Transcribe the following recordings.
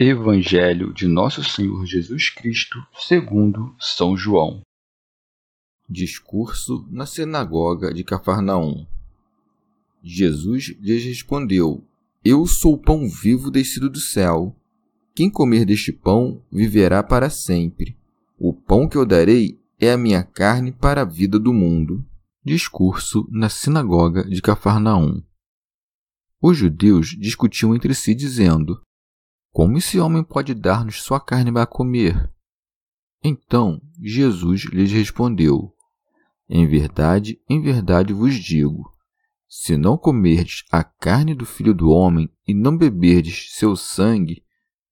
Evangelho de Nosso Senhor Jesus Cristo, segundo São João. Discurso na sinagoga de Cafarnaum. Jesus lhes respondeu: Eu sou o pão vivo descido do céu. Quem comer deste pão viverá para sempre. O pão que eu darei é a minha carne para a vida do mundo. Discurso na sinagoga de Cafarnaum. Os judeus discutiam entre si, dizendo: como esse homem pode dar-nos sua carne para comer? Então Jesus lhes respondeu: Em verdade, em verdade vos digo: se não comerdes a carne do Filho do Homem e não beberdes seu sangue,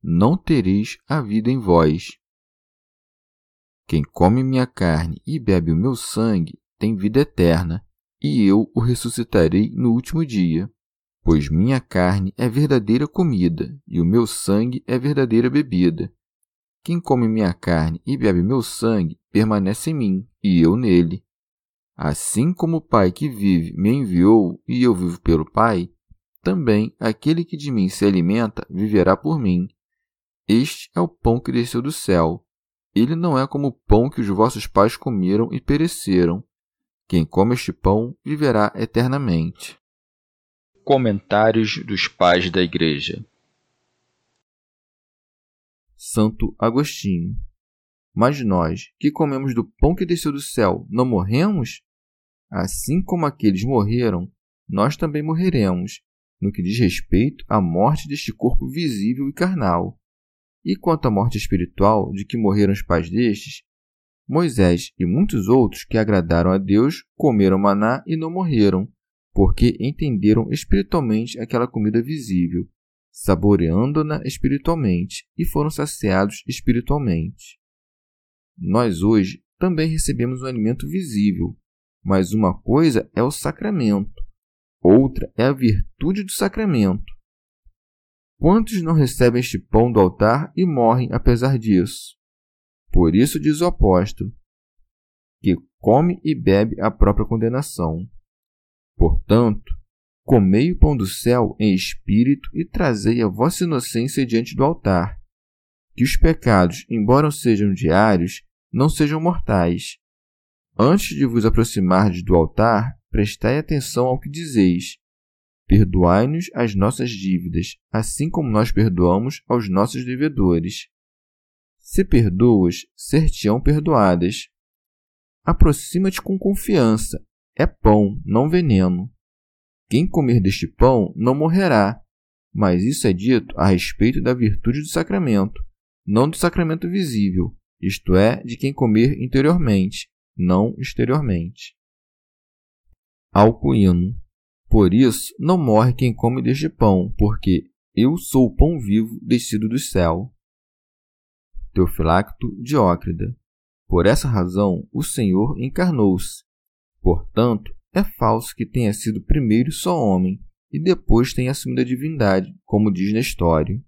não tereis a vida em vós. Quem come minha carne e bebe o meu sangue tem vida eterna, e eu o ressuscitarei no último dia pois minha carne é verdadeira comida e o meu sangue é verdadeira bebida. Quem come minha carne e bebe meu sangue permanece em mim e eu nele. Assim como o Pai que vive me enviou e eu vivo pelo Pai, também aquele que de mim se alimenta viverá por mim. Este é o pão que desceu do céu. Ele não é como o pão que os vossos pais comeram e pereceram. Quem come este pão viverá eternamente. Comentários dos Pais da Igreja Santo Agostinho Mas nós, que comemos do pão que desceu do céu, não morremos? Assim como aqueles morreram, nós também morreremos, no que diz respeito à morte deste corpo visível e carnal. E quanto à morte espiritual de que morreram os pais destes, Moisés e muitos outros que agradaram a Deus comeram maná e não morreram, porque entenderam espiritualmente aquela comida visível, saboreando-na espiritualmente e foram saciados espiritualmente. Nós hoje também recebemos um alimento visível, mas uma coisa é o sacramento, outra é a virtude do sacramento. Quantos não recebem este pão do altar e morrem apesar disso? Por isso diz o apóstolo, que come e bebe a própria condenação. Portanto, comei o pão do céu em espírito e trazei a vossa inocência diante do altar. Que os pecados, embora sejam diários, não sejam mortais. Antes de vos aproximardes do altar, prestai atenção ao que dizeis. Perdoai-nos as nossas dívidas, assim como nós perdoamos aos nossos devedores. Se perdoas, ser-te-ão perdoadas. Aproxima-te com confiança, é pão, não veneno. Quem comer deste pão não morrerá, mas isso é dito a respeito da virtude do sacramento, não do sacramento visível, isto é, de quem comer interiormente, não exteriormente. Alcuíno. Por isso, não morre quem come deste pão, porque eu sou o pão vivo descido do céu. Teofilacto Diócrida. Por essa razão, o Senhor encarnou-se Portanto, é falso que tenha sido primeiro só homem e depois tenha assumido a divindade, como diz na história.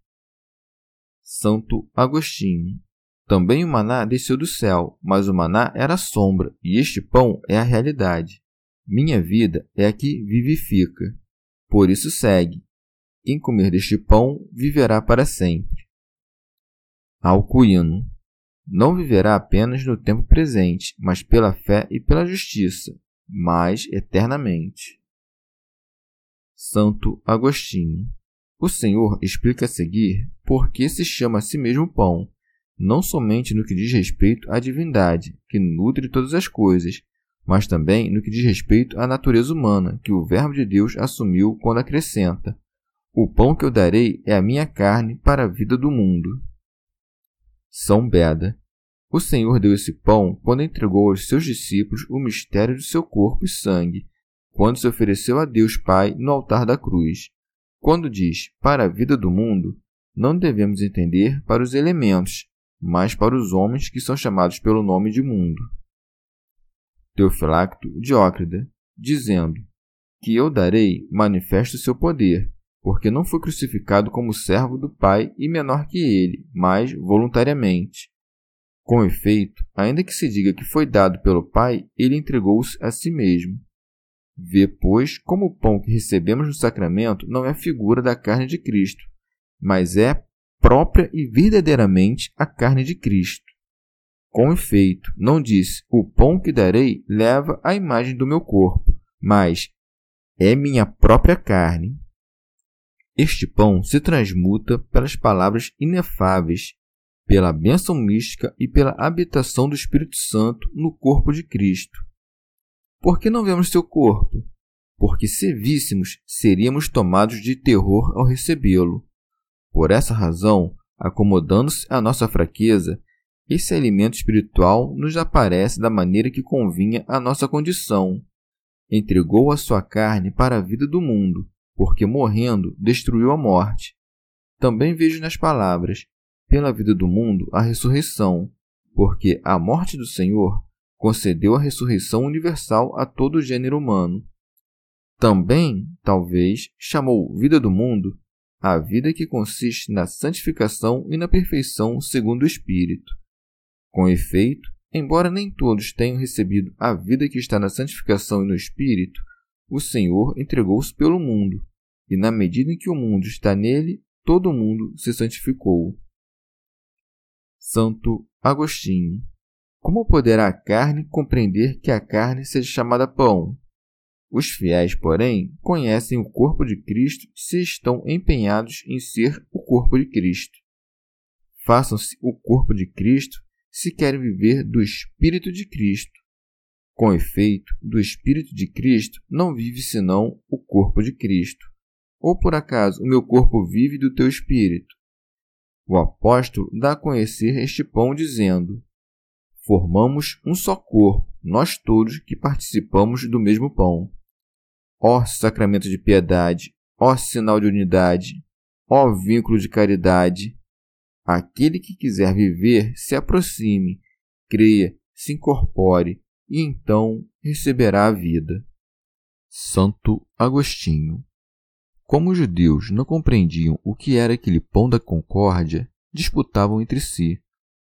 Santo Agostinho. Também o maná desceu do céu, mas o maná era sombra, e este pão é a realidade. Minha vida é a que vivifica. Por isso segue: quem comer deste pão viverá para sempre. Alcuíno. Não viverá apenas no tempo presente, mas pela fé e pela justiça, mas eternamente. Santo Agostinho. O Senhor explica a seguir por que se chama a si mesmo pão, não somente no que diz respeito à divindade, que nutre todas as coisas, mas também no que diz respeito à natureza humana, que o Verbo de Deus assumiu quando acrescenta: O pão que eu darei é a minha carne para a vida do mundo. São Beda. O Senhor deu esse pão quando entregou aos seus discípulos o mistério do seu corpo e sangue, quando se ofereceu a Deus Pai no altar da cruz. Quando diz para a vida do mundo, não devemos entender para os elementos, mas para os homens que são chamados pelo nome de mundo. Teofilacto Diócrida, dizendo que eu darei manifesto seu poder, porque não foi crucificado como servo do Pai e menor que ele, mas voluntariamente. Com efeito, ainda que se diga que foi dado pelo Pai, ele entregou-se a si mesmo. Vê, pois, como o pão que recebemos no sacramento não é figura da carne de Cristo, mas é própria e verdadeiramente a carne de Cristo. Com efeito, não disse: O pão que darei leva a imagem do meu corpo, mas é minha própria carne. Este pão se transmuta pelas palavras inefáveis, pela bênção mística e pela habitação do Espírito Santo no corpo de Cristo. Por que não vemos seu corpo? Porque se víssemos, seríamos tomados de terror ao recebê-lo. Por essa razão, acomodando-se à nossa fraqueza, esse alimento espiritual nos aparece da maneira que convinha à nossa condição. Entregou a sua carne para a vida do mundo, porque morrendo destruiu a morte. Também vejo nas palavras, pela vida do mundo, a ressurreição, porque a morte do Senhor concedeu a ressurreição universal a todo o gênero humano. Também, talvez, chamou vida do mundo a vida que consiste na santificação e na perfeição segundo o Espírito. Com efeito, embora nem todos tenham recebido a vida que está na santificação e no Espírito, o Senhor entregou-se pelo mundo, e na medida em que o mundo está nele, todo o mundo se santificou. Santo Agostinho. Como poderá a carne compreender que a carne seja chamada pão? Os fiéis, porém, conhecem o corpo de Cristo se estão empenhados em ser o corpo de Cristo. Façam-se o corpo de Cristo se querem viver do Espírito de Cristo. Com efeito, do Espírito de Cristo não vive senão o corpo de Cristo. Ou por acaso o meu corpo vive do teu Espírito? O apóstolo dá a conhecer este pão dizendo: Formamos um só corpo, nós todos que participamos do mesmo pão. Ó sacramento de piedade, ó sinal de unidade, ó vínculo de caridade, Aquele que quiser viver, se aproxime, creia, se incorpore e então receberá a vida. Santo Agostinho. Como os judeus não compreendiam o que era aquele pão da concórdia, disputavam entre si.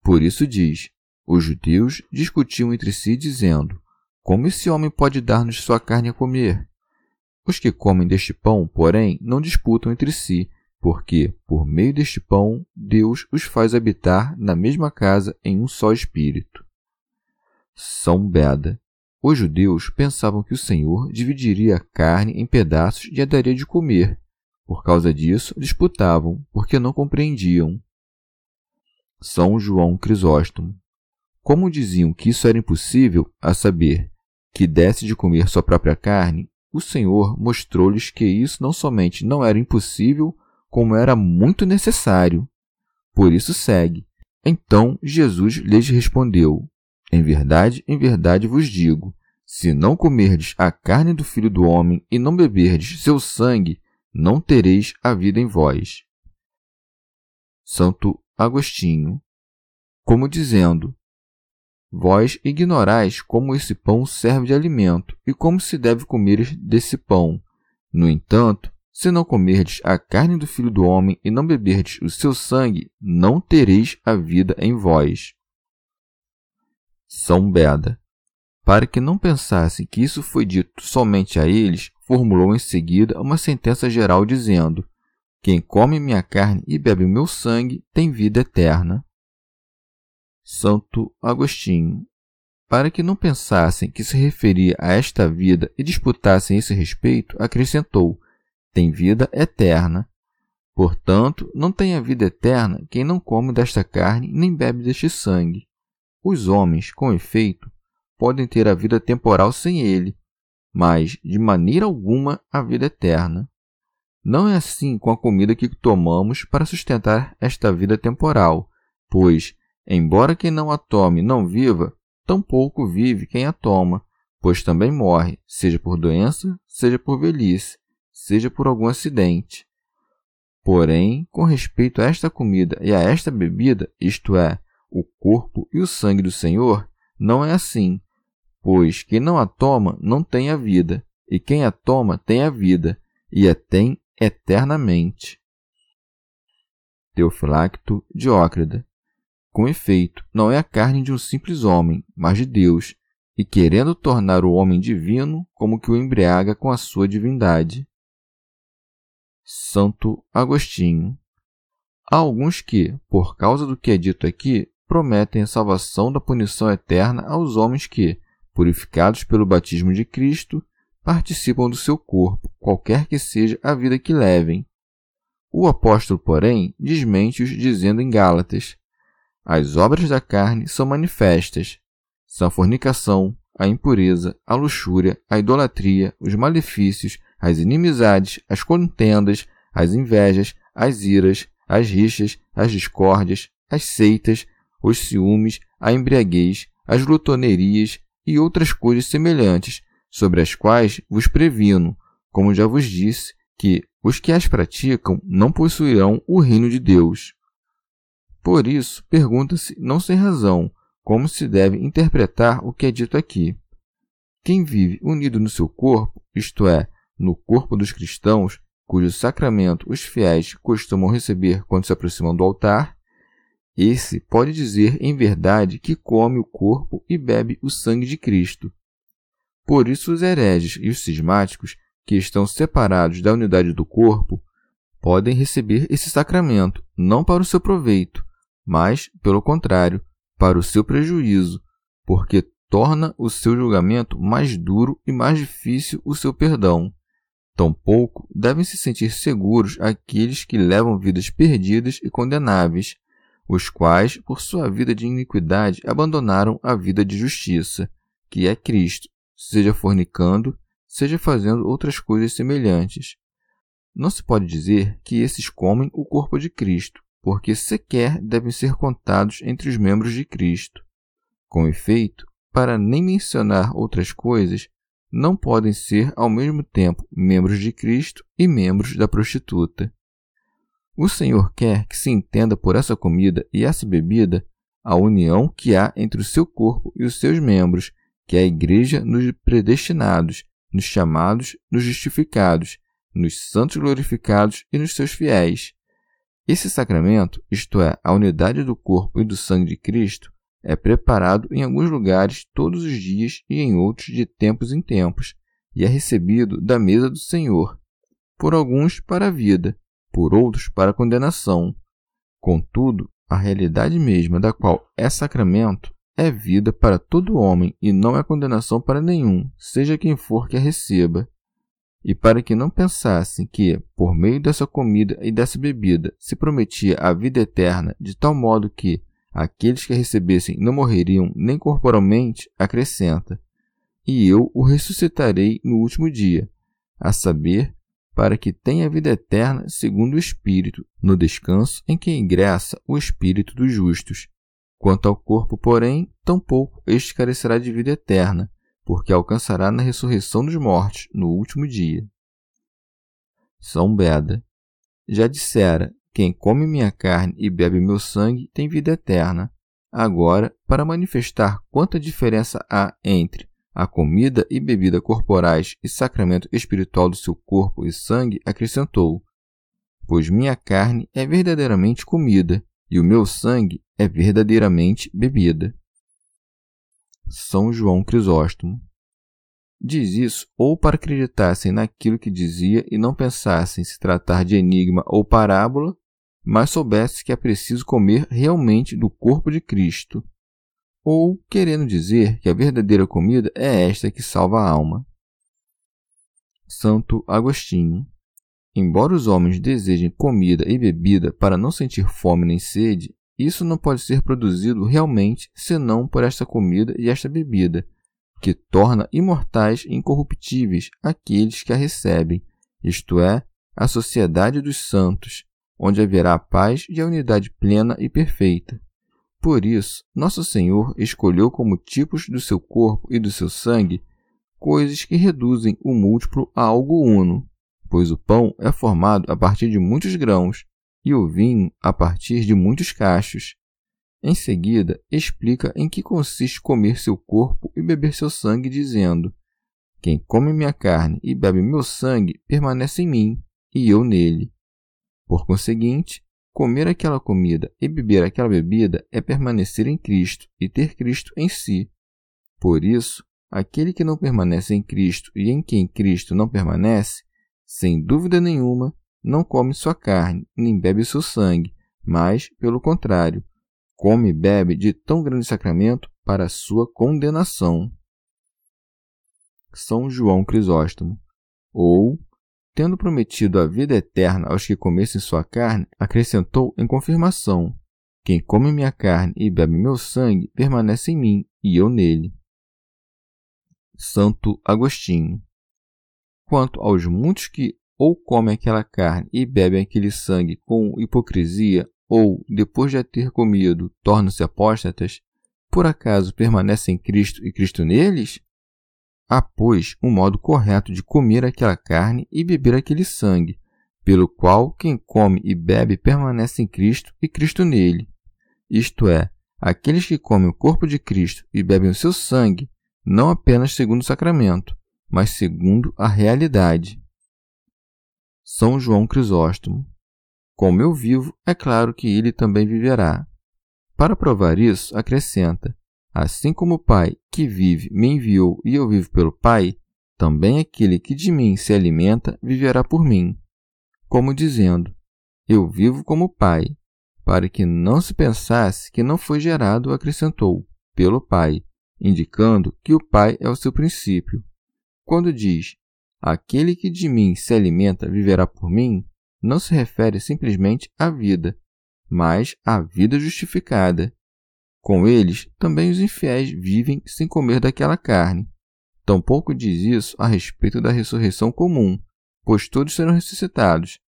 Por isso diz: os judeus discutiam entre si, dizendo: Como esse homem pode dar-nos sua carne a comer? Os que comem deste pão, porém, não disputam entre si, porque, por meio deste pão, Deus os faz habitar na mesma casa em um só espírito. São Beda. Os judeus pensavam que o Senhor dividiria a carne em pedaços e a daria de comer. Por causa disso, disputavam, porque não compreendiam. São João Crisóstomo. Como diziam que isso era impossível, a saber, que desse de comer sua própria carne, o Senhor mostrou-lhes que isso não somente não era impossível, como era muito necessário. Por isso segue. Então Jesus lhes respondeu: Em verdade, em verdade vos digo: se não comerdes a carne do Filho do Homem e não beberdes seu sangue, não tereis a vida em vós. Santo Agostinho, como dizendo: Vós ignorais como esse pão serve de alimento e como se deve comer desse pão. No entanto, se não comerdes a carne do Filho do Homem e não beberdes o seu sangue, não tereis a vida em vós. São Beda. Para que não pensassem que isso foi dito somente a eles, formulou em seguida uma sentença geral dizendo: Quem come minha carne e bebe o meu sangue tem vida eterna. Santo Agostinho. Para que não pensassem que se referia a esta vida e disputassem esse respeito, acrescentou: tem vida eterna. Portanto, não tem a vida eterna quem não come desta carne nem bebe deste sangue. Os homens, com efeito, podem ter a vida temporal sem ele, mas de maneira alguma a vida eterna. Não é assim com a comida que tomamos para sustentar esta vida temporal, pois, embora quem não a tome não viva, tampouco vive quem a toma, pois também morre, seja por doença, seja por velhice, seja por algum acidente. Porém, com respeito a esta comida e a esta bebida, isto é, o corpo e o sangue do Senhor, não é assim, pois quem não a toma não tem a vida, e quem a toma tem a vida, e a tem eternamente. Teofilacto Diócrida. Com efeito, não é a carne de um simples homem, mas de Deus, e querendo tornar o homem divino, como que o embriaga com a sua divindade. Santo Agostinho. Há alguns que, por causa do que é dito aqui, prometem a salvação da punição eterna aos homens que, purificados pelo batismo de Cristo, participam do seu corpo, qualquer que seja a vida que levem. O apóstolo, porém, desmente-os, dizendo em Gálatas: As obras da carne são manifestas: são a fornicação, a impureza, a luxúria, a idolatria, os malefícios, as inimizades, as contendas, as invejas, as iras, as rixas, as discórdias, as seitas, os ciúmes, a embriaguez, as glutonerias e outras coisas semelhantes, sobre as quais vos previno, como já vos disse, que os que as praticam não possuirão o reino de Deus. Por isso, pergunta-se, não sem razão, como se deve interpretar o que é dito aqui. Quem vive unido no seu corpo, isto é, no corpo dos cristãos, cujo sacramento os fiéis costumam receber quando se aproximam do altar, esse pode dizer em verdade que come o corpo e bebe o sangue de Cristo. Por isso, os hereges e os cismáticos, que estão separados da unidade do corpo, podem receber esse sacramento não para o seu proveito, mas, pelo contrário, para o seu prejuízo, porque torna o seu julgamento mais duro e mais difícil o seu perdão. Tampouco devem se sentir seguros aqueles que levam vidas perdidas e condenáveis, os quais, por sua vida de iniquidade, abandonaram a vida de justiça, que é Cristo, seja fornicando, seja fazendo outras coisas semelhantes. Não se pode dizer que esses comem o corpo de Cristo, porque sequer devem ser contados entre os membros de Cristo. Com efeito, para nem mencionar outras coisas, não podem ser ao mesmo tempo membros de Cristo e membros da prostituta. O Senhor quer que se entenda por essa comida e essa bebida a união que há entre o seu corpo e os seus membros, que é a Igreja nos predestinados, nos chamados, nos justificados, nos santos glorificados e nos seus fiéis. Esse sacramento, isto é, a unidade do corpo e do sangue de Cristo, é preparado em alguns lugares todos os dias e em outros de tempos em tempos, e é recebido da mesa do Senhor, por alguns para a vida, por outros para condenação. Contudo, a realidade mesma da qual é sacramento é vida para todo homem e não é condenação para nenhum, seja quem for que a receba. E para que não pensassem que, por meio dessa comida e dessa bebida, se prometia a vida eterna, de tal modo que, Aqueles que a recebessem não morreriam nem corporalmente, acrescenta: E eu o ressuscitarei no último dia, a saber, para que tenha vida eterna segundo o Espírito, no descanso em que ingressa o Espírito dos justos. Quanto ao corpo, porém, tampouco este carecerá de vida eterna, porque alcançará na ressurreição dos mortos no último dia. São Beda. Já dissera quem come minha carne e bebe meu sangue tem vida eterna. Agora, para manifestar quanta diferença há entre a comida e bebida corporais e sacramento espiritual do seu corpo e sangue, acrescentou: Pois minha carne é verdadeiramente comida e o meu sangue é verdadeiramente bebida. São João Crisóstomo. Diz isso ou para acreditassem naquilo que dizia e não pensassem se tratar de enigma ou parábola, mas soubesse que é preciso comer realmente do corpo de Cristo, ou querendo dizer que a verdadeira comida é esta que salva a alma. Santo Agostinho. embora os homens desejem comida e bebida para não sentir fome nem sede, isso não pode ser produzido realmente senão por esta comida e esta bebida, que torna imortais e incorruptíveis aqueles que a recebem, isto é, a sociedade dos santos, onde haverá paz e a unidade plena e perfeita. Por isso, nosso Senhor escolheu como tipos do seu corpo e do seu sangue coisas que reduzem o múltiplo a algo uno, pois o pão é formado a partir de muitos grãos e o vinho a partir de muitos cachos. Em seguida, explica em que consiste comer seu corpo e beber seu sangue, dizendo: Quem come minha carne e bebe meu sangue permanece em mim, e eu nele. Por conseguinte, comer aquela comida e beber aquela bebida é permanecer em Cristo e ter Cristo em si. Por isso, aquele que não permanece em Cristo e em quem Cristo não permanece, sem dúvida nenhuma, não come sua carne, nem bebe seu sangue, mas, pelo contrário, come e bebe de tão grande sacramento para sua condenação. São João Crisóstomo. Ou, tendo prometido a vida eterna aos que comessem sua carne, acrescentou em confirmação: Quem come minha carne e bebe meu sangue permanece em mim e eu nele. Santo Agostinho. Quanto aos muitos que ou comem aquela carne e bebem aquele sangue com hipocrisia, ou, depois de a ter comido, tornam-se apóstatas, por acaso permanecem em Cristo e Cristo neles? Há, pois, um modo correto de comer aquela carne e beber aquele sangue, pelo qual quem come e bebe permanece em Cristo e Cristo nele. Isto é, aqueles que comem o corpo de Cristo e bebem o seu sangue, não apenas segundo o sacramento, mas segundo a realidade. São João Crisóstomo como eu vivo, é claro que ele também viverá. Para provar isso, acrescenta: Assim como o Pai que vive me enviou e eu vivo pelo Pai, também aquele que de mim se alimenta viverá por mim. Como dizendo: Eu vivo como o Pai, para que não se pensasse que não foi gerado, acrescentou, pelo Pai, indicando que o Pai é o seu princípio. Quando diz: Aquele que de mim se alimenta viverá por mim, não se refere simplesmente à vida, mas à vida justificada. Com eles, também os infiéis vivem sem comer daquela carne. Tampouco diz isso a respeito da ressurreição comum, pois todos serão ressuscitados,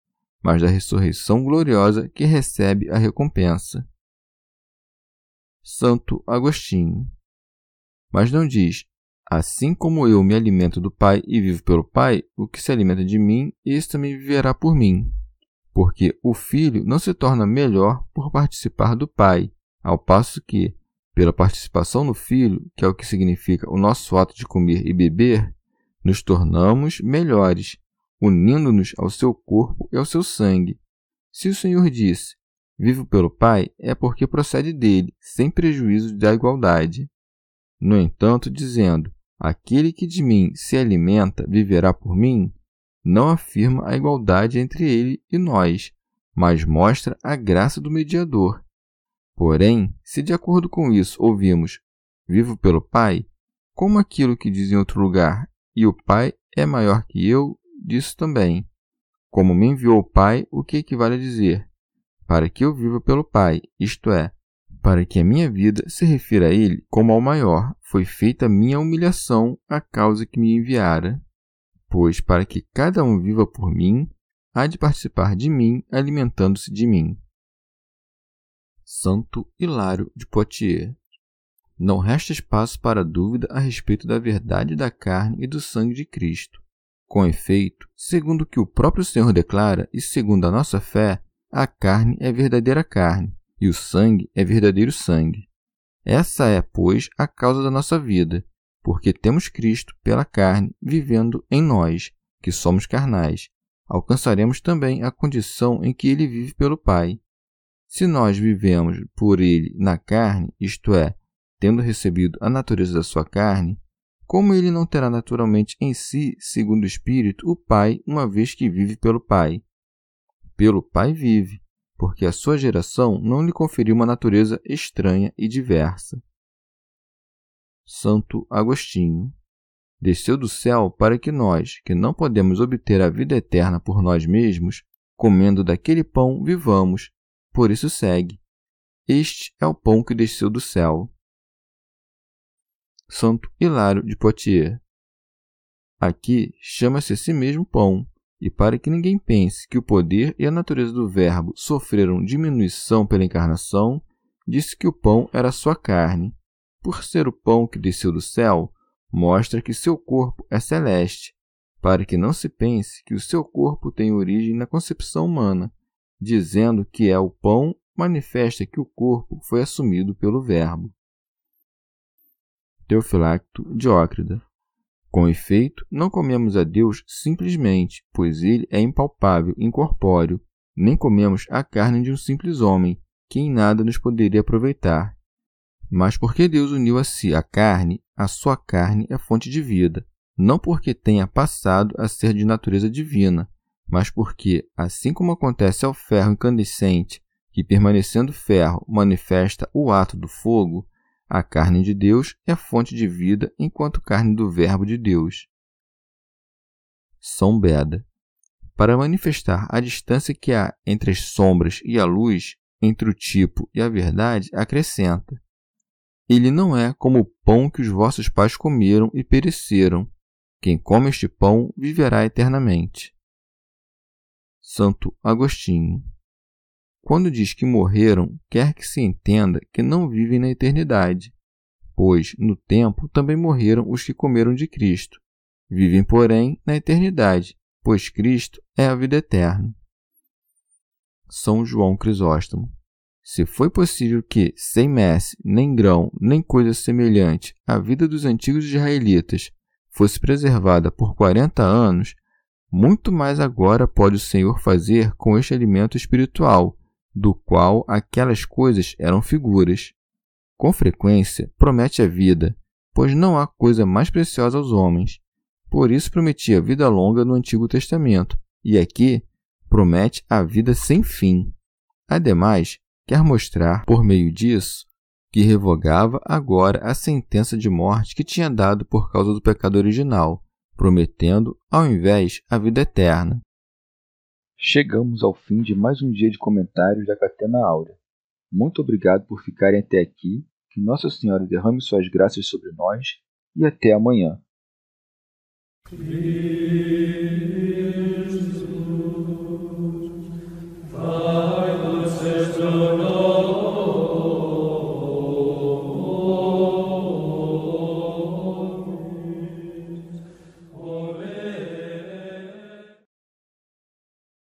mas da ressurreição gloriosa que recebe a recompensa. Santo Agostinho. Mas não diz, assim como eu me alimento do Pai e vivo pelo Pai, o que se alimenta de mim, esse também viverá por mim porque o filho não se torna melhor por participar do pai, ao passo que, pela participação no filho, que é o que significa o nosso ato de comer e beber, nos tornamos melhores, unindo-nos ao seu corpo e ao seu sangue. Se o Senhor disse: Vivo pelo Pai, é porque procede dele, sem prejuízo da igualdade. No entanto, dizendo: Aquele que de mim se alimenta viverá por mim, não afirma a igualdade entre ele e nós, mas mostra a graça do mediador. Porém, se de acordo com isso ouvimos vivo pelo Pai, como aquilo que diz em outro lugar, e o Pai é maior que eu, disso também. Como me enviou o Pai, o que equivale a dizer? Para que eu viva pelo Pai, isto é, para que a minha vida se refira a Ele como ao maior, foi feita minha humilhação à causa que me enviara pois para que cada um viva por mim, há de participar de mim, alimentando-se de mim. Santo Hilário de Poitiers. Não resta espaço para dúvida a respeito da verdade da carne e do sangue de Cristo. Com efeito, segundo o que o próprio Senhor declara e segundo a nossa fé, a carne é verdadeira carne e o sangue é verdadeiro sangue. Essa é, pois, a causa da nossa vida, porque temos Cristo pela carne vivendo em nós, que somos carnais, alcançaremos também a condição em que ele vive pelo Pai. Se nós vivemos por ele na carne, isto é, tendo recebido a natureza da sua carne, como ele não terá naturalmente em si, segundo o Espírito, o Pai, uma vez que vive pelo Pai? Pelo Pai vive, porque a sua geração não lhe conferiu uma natureza estranha e diversa. Santo Agostinho. desceu do céu para que nós, que não podemos obter a vida eterna por nós mesmos, comendo daquele pão, vivamos. Por isso segue. Este é o pão que desceu do céu. Santo Hilário de Poitiers. Aqui chama-se a si mesmo pão, e para que ninguém pense que o poder e a natureza do Verbo sofreram diminuição pela encarnação, disse que o pão era sua carne. Por ser o pão que desceu do céu, mostra que seu corpo é celeste, para que não se pense que o seu corpo tem origem na concepção humana, dizendo que é o pão, manifesta que o corpo foi assumido pelo Verbo. Teofilacto Diócrida com efeito, não comemos a Deus simplesmente, pois ele é impalpável, incorpóreo, nem comemos a carne de um simples homem, que em nada nos poderia aproveitar. Mas porque Deus uniu a si a carne, a sua carne é fonte de vida, não porque tenha passado a ser de natureza divina, mas porque, assim como acontece ao ferro incandescente, que permanecendo ferro manifesta o ato do fogo, a carne de Deus é fonte de vida enquanto carne do Verbo de Deus. São Beda. Para manifestar a distância que há entre as sombras e a luz, entre o tipo e a verdade, acrescenta: Ele não é como o pão que os vossos pais comeram e pereceram. Quem come este pão viverá eternamente. Santo Agostinho quando diz que morreram, quer que se entenda que não vivem na eternidade, pois no tempo também morreram os que comeram de Cristo. Vivem, porém, na eternidade, pois Cristo é a vida eterna. São João Crisóstomo. Se foi possível que, sem messe, nem grão, nem coisa semelhante, a vida dos antigos israelitas fosse preservada por quarenta anos, muito mais agora pode o Senhor fazer com este alimento espiritual, do qual aquelas coisas eram figuras. Com frequência, promete a vida, pois não há coisa mais preciosa aos homens. Por isso prometia vida longa no Antigo Testamento, e aqui promete a vida sem fim. Ademais, quer mostrar, por meio disso, que revogava agora a sentença de morte que tinha dado por causa do pecado original, prometendo, ao invés, a vida eterna. Chegamos ao fim de mais um dia de comentários da Catena Áurea. Muito obrigado por ficarem até aqui, que Nossa Senhora derrame suas graças sobre nós e até amanhã.